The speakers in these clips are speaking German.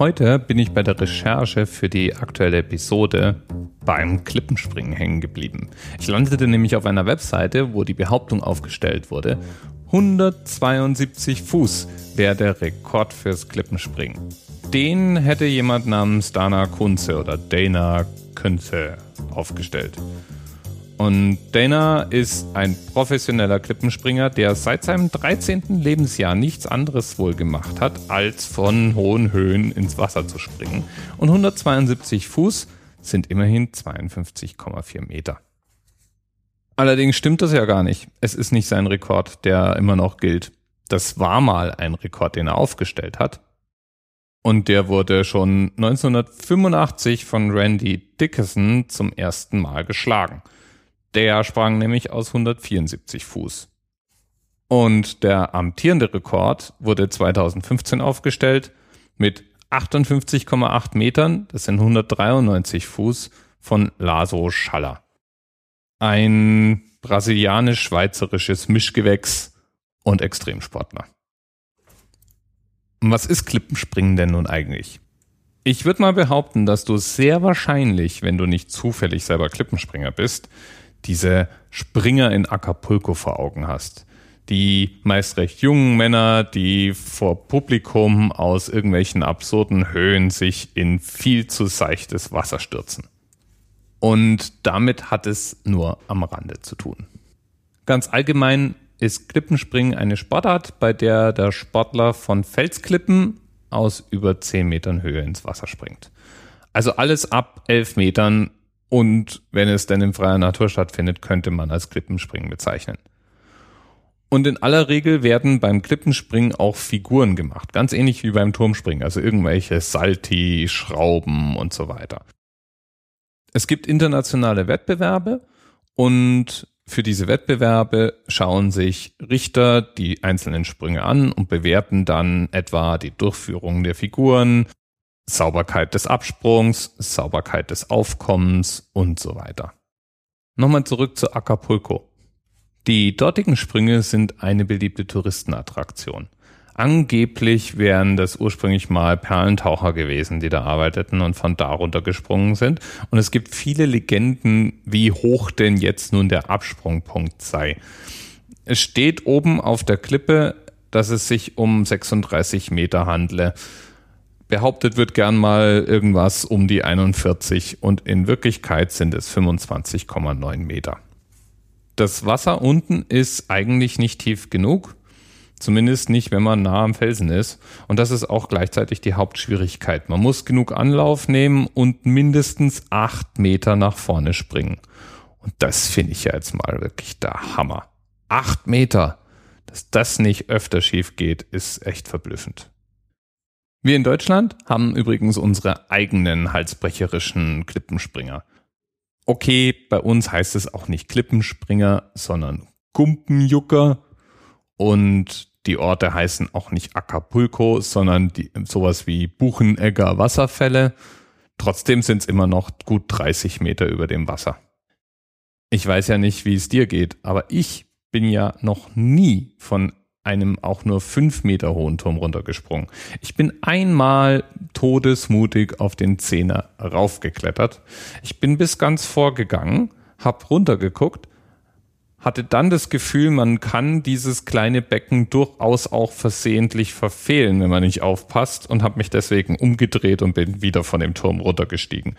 Heute bin ich bei der Recherche für die aktuelle Episode beim Klippenspringen hängen geblieben. Ich landete nämlich auf einer Webseite, wo die Behauptung aufgestellt wurde, 172 Fuß wäre der Rekord fürs Klippenspringen. Den hätte jemand namens Dana Kunze oder Dana Kunze aufgestellt. Und Dana ist ein professioneller Klippenspringer, der seit seinem 13. Lebensjahr nichts anderes wohl gemacht hat, als von hohen Höhen ins Wasser zu springen. Und 172 Fuß sind immerhin 52,4 Meter. Allerdings stimmt das ja gar nicht. Es ist nicht sein Rekord, der immer noch gilt. Das war mal ein Rekord, den er aufgestellt hat. Und der wurde schon 1985 von Randy Dickerson zum ersten Mal geschlagen. Der sprang nämlich aus 174 Fuß. Und der amtierende Rekord wurde 2015 aufgestellt mit 58,8 Metern, das sind 193 Fuß, von Laso Schaller. Ein brasilianisch-schweizerisches Mischgewächs und Extremsportler. Was ist Klippenspringen denn nun eigentlich? Ich würde mal behaupten, dass du sehr wahrscheinlich, wenn du nicht zufällig selber Klippenspringer bist, diese Springer in Acapulco vor Augen hast. Die meist recht jungen Männer, die vor Publikum aus irgendwelchen absurden Höhen sich in viel zu seichtes Wasser stürzen. Und damit hat es nur am Rande zu tun. Ganz allgemein ist Klippenspringen eine Sportart, bei der der Sportler von Felsklippen aus über 10 Metern Höhe ins Wasser springt. Also alles ab 11 Metern und wenn es denn in freier Natur stattfindet, könnte man als Klippenspringen bezeichnen. Und in aller Regel werden beim Klippenspringen auch Figuren gemacht, ganz ähnlich wie beim Turmspringen, also irgendwelche Salti, Schrauben und so weiter. Es gibt internationale Wettbewerbe und für diese Wettbewerbe schauen sich Richter die einzelnen Sprünge an und bewerten dann etwa die Durchführung der Figuren, Sauberkeit des Absprungs, Sauberkeit des Aufkommens und so weiter. Nochmal zurück zu Acapulco. Die dortigen Sprünge sind eine beliebte Touristenattraktion. Angeblich wären das ursprünglich mal Perlentaucher gewesen, die da arbeiteten und von da runter gesprungen sind. Und es gibt viele Legenden, wie hoch denn jetzt nun der Absprungpunkt sei. Es steht oben auf der Klippe, dass es sich um 36 Meter handle. Behauptet wird gern mal irgendwas um die 41 und in Wirklichkeit sind es 25,9 Meter. Das Wasser unten ist eigentlich nicht tief genug, zumindest nicht, wenn man nah am Felsen ist. Und das ist auch gleichzeitig die Hauptschwierigkeit. Man muss genug Anlauf nehmen und mindestens acht Meter nach vorne springen. Und das finde ich ja jetzt mal wirklich der Hammer. Acht Meter! Dass das nicht öfter schief geht, ist echt verblüffend. Wir in Deutschland haben übrigens unsere eigenen halsbrecherischen Klippenspringer. Okay, bei uns heißt es auch nicht Klippenspringer, sondern Gumpenjucker. Und die Orte heißen auch nicht Acapulco, sondern die, sowas wie Buchenegger Wasserfälle. Trotzdem sind es immer noch gut 30 Meter über dem Wasser. Ich weiß ja nicht, wie es dir geht, aber ich bin ja noch nie von einem auch nur fünf Meter hohen Turm runtergesprungen. Ich bin einmal todesmutig auf den Zehner raufgeklettert. Ich bin bis ganz vorgegangen, hab runtergeguckt, hatte dann das Gefühl, man kann dieses kleine Becken durchaus auch versehentlich verfehlen, wenn man nicht aufpasst und habe mich deswegen umgedreht und bin wieder von dem Turm runtergestiegen.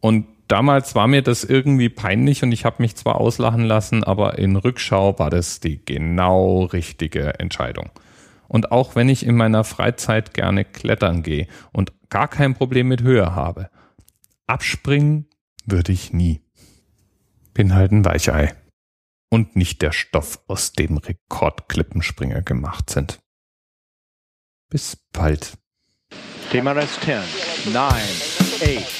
Und damals war mir das irgendwie peinlich und ich habe mich zwar auslachen lassen, aber in Rückschau war das die genau richtige Entscheidung. Und auch wenn ich in meiner Freizeit gerne klettern gehe und gar kein Problem mit Höhe habe, abspringen würde ich nie. Bin halt ein Weichei. Und nicht der Stoff, aus dem Rekordklippenspringer gemacht sind. Bis bald. TMRS 10, 9, 8,